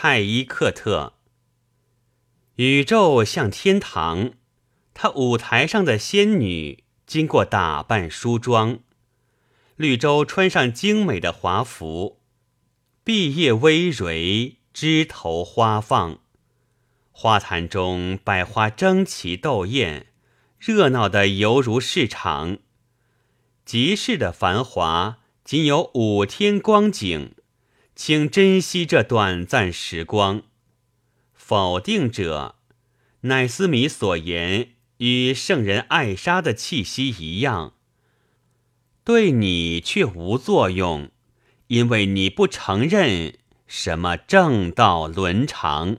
泰伊克特。宇宙像天堂，它舞台上的仙女经过打扮梳妆，绿洲穿上精美的华服，碧叶葳蕤，枝头花放，花坛中百花争奇斗艳，热闹的犹如市场。集市的繁华仅有五天光景。请珍惜这短暂时光。否定者，乃斯米所言与圣人艾莎的气息一样，对你却无作用，因为你不承认什么正道伦常。